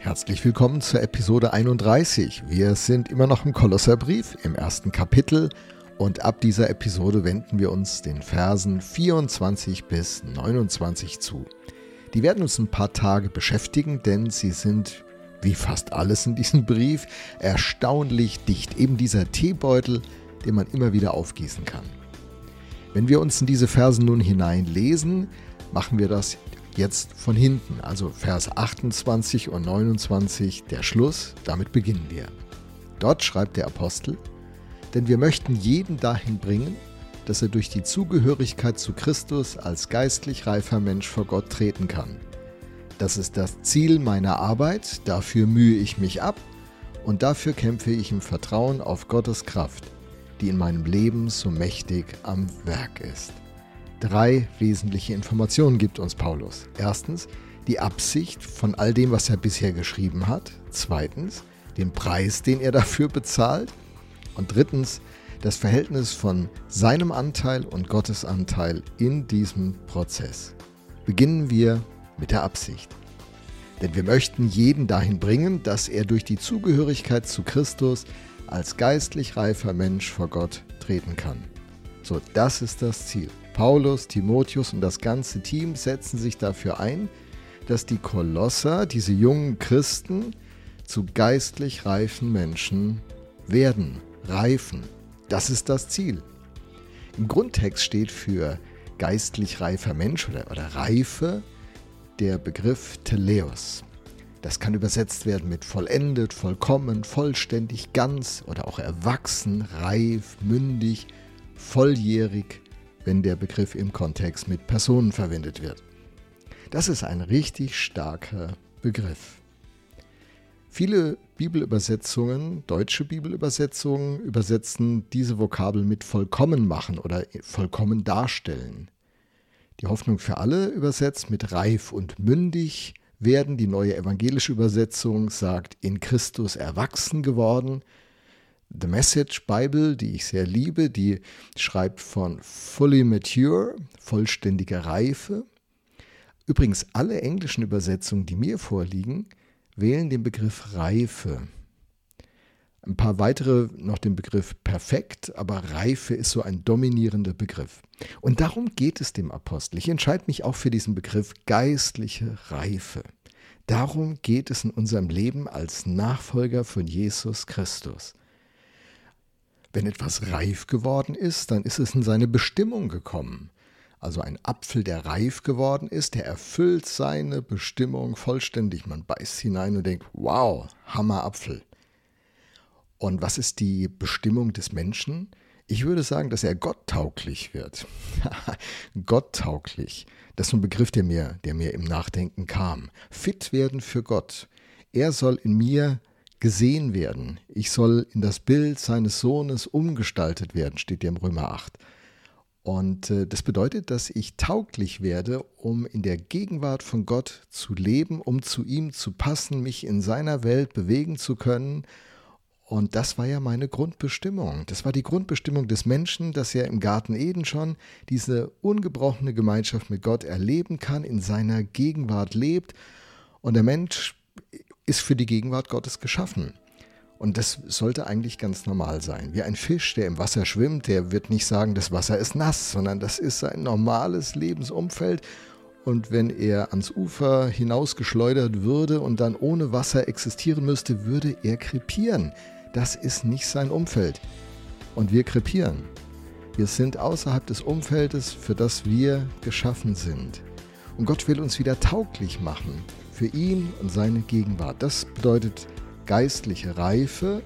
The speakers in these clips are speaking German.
Herzlich willkommen zur Episode 31. Wir sind immer noch im Kolosserbrief im ersten Kapitel und ab dieser Episode wenden wir uns den Versen 24 bis 29 zu. Die werden uns ein paar Tage beschäftigen, denn sie sind, wie fast alles in diesem Brief, erstaunlich dicht. Eben dieser Teebeutel, den man immer wieder aufgießen kann. Wenn wir uns in diese Versen nun hineinlesen, machen wir das jetzt von hinten, also Vers 28 und 29, der Schluss, damit beginnen wir. Dort schreibt der Apostel, denn wir möchten jeden dahin bringen, dass er durch die Zugehörigkeit zu Christus als geistlich reifer Mensch vor Gott treten kann. Das ist das Ziel meiner Arbeit, dafür mühe ich mich ab und dafür kämpfe ich im Vertrauen auf Gottes Kraft, die in meinem Leben so mächtig am Werk ist. Drei wesentliche Informationen gibt uns Paulus. Erstens die Absicht von all dem, was er bisher geschrieben hat. Zweitens den Preis, den er dafür bezahlt. Und drittens das Verhältnis von seinem Anteil und Gottes Anteil in diesem Prozess. Beginnen wir mit der Absicht. Denn wir möchten jeden dahin bringen, dass er durch die Zugehörigkeit zu Christus als geistlich reifer Mensch vor Gott treten kann. So, das ist das Ziel. Paulus, Timotheus und das ganze Team setzen sich dafür ein, dass die Kolosser, diese jungen Christen, zu geistlich reifen Menschen werden, reifen. Das ist das Ziel. Im Grundtext steht für geistlich reifer Mensch oder, oder Reife der Begriff Teleos. Das kann übersetzt werden mit vollendet, vollkommen, vollständig, ganz oder auch erwachsen, reif, mündig, volljährig, wenn der Begriff im Kontext mit Personen verwendet wird. Das ist ein richtig starker Begriff. Viele Bibelübersetzungen, deutsche Bibelübersetzungen, übersetzen diese Vokabel mit vollkommen machen oder vollkommen darstellen. Die Hoffnung für alle übersetzt mit reif und mündig werden. Die neue evangelische Übersetzung sagt in Christus erwachsen geworden. The Message Bible, die ich sehr liebe, die schreibt von fully mature, vollständige Reife. Übrigens, alle englischen Übersetzungen, die mir vorliegen, wählen den Begriff Reife. Ein paar weitere noch den Begriff perfekt, aber Reife ist so ein dominierender Begriff. Und darum geht es dem Apostel. Ich entscheide mich auch für diesen Begriff geistliche Reife. Darum geht es in unserem Leben als Nachfolger von Jesus Christus. Wenn etwas reif geworden ist, dann ist es in seine Bestimmung gekommen. Also ein Apfel, der reif geworden ist, der erfüllt seine Bestimmung vollständig. Man beißt hinein und denkt, wow, Hammerapfel. Und was ist die Bestimmung des Menschen? Ich würde sagen, dass er gotttauglich wird. gotttauglich. Das ist ein Begriff, der mir, der mir im Nachdenken kam. Fit werden für Gott. Er soll in mir gesehen werden. Ich soll in das Bild seines Sohnes umgestaltet werden, steht ja im Römer 8. Und äh, das bedeutet, dass ich tauglich werde, um in der Gegenwart von Gott zu leben, um zu ihm zu passen, mich in seiner Welt bewegen zu können. Und das war ja meine Grundbestimmung. Das war die Grundbestimmung des Menschen, dass er im Garten Eden schon diese ungebrochene Gemeinschaft mit Gott erleben kann, in seiner Gegenwart lebt. Und der Mensch ist für die Gegenwart Gottes geschaffen. Und das sollte eigentlich ganz normal sein. Wie ein Fisch, der im Wasser schwimmt, der wird nicht sagen, das Wasser ist nass, sondern das ist sein normales Lebensumfeld. Und wenn er ans Ufer hinausgeschleudert würde und dann ohne Wasser existieren müsste, würde er krepieren. Das ist nicht sein Umfeld. Und wir krepieren. Wir sind außerhalb des Umfeldes, für das wir geschaffen sind. Und Gott will uns wieder tauglich machen für ihn und seine Gegenwart. Das bedeutet geistliche Reife.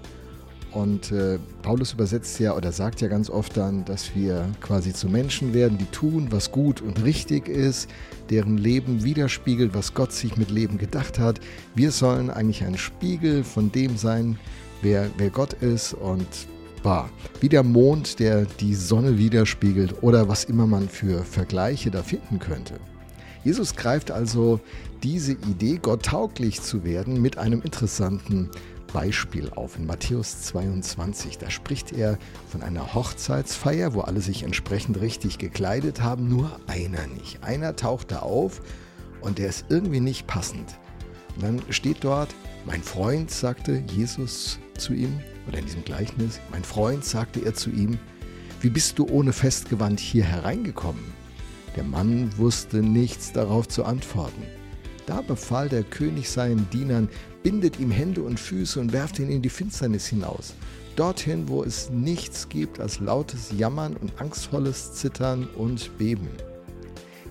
Und äh, Paulus übersetzt ja oder sagt ja ganz oft dann, dass wir quasi zu Menschen werden, die tun, was gut und richtig ist, deren Leben widerspiegelt, was Gott sich mit Leben gedacht hat. Wir sollen eigentlich ein Spiegel von dem sein, wer, wer Gott ist und bah, wie der Mond, der die Sonne widerspiegelt oder was immer man für Vergleiche da finden könnte. Jesus greift also diese Idee, Gott tauglich zu werden, mit einem interessanten Beispiel auf. In Matthäus 22, da spricht er von einer Hochzeitsfeier, wo alle sich entsprechend richtig gekleidet haben, nur einer nicht. Einer taucht da auf und der ist irgendwie nicht passend. Und dann steht dort, mein Freund, sagte Jesus zu ihm, oder in diesem Gleichnis, mein Freund, sagte er zu ihm, wie bist du ohne Festgewand hier hereingekommen? Der Mann wusste nichts darauf zu antworten. Da befahl der König seinen Dienern, bindet ihm Hände und Füße und werft ihn in die Finsternis hinaus, dorthin, wo es nichts gibt als lautes Jammern und angstvolles Zittern und Beben.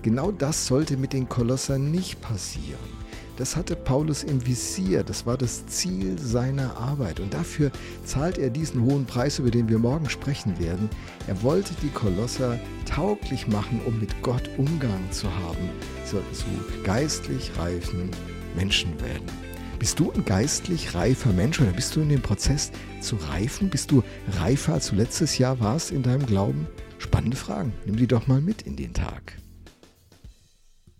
Genau das sollte mit den Kolossern nicht passieren. Das hatte Paulus im Visier, das war das Ziel seiner Arbeit und dafür zahlt er diesen hohen Preis, über den wir morgen sprechen werden. Er wollte die Kolosser tauglich machen, um mit Gott Umgang zu haben, so zu geistlich reifen Menschen werden. Bist du ein geistlich reifer Mensch oder bist du in dem Prozess zu reifen? Bist du reifer als du letztes Jahr warst in deinem Glauben? Spannende Fragen. Nimm die doch mal mit in den Tag.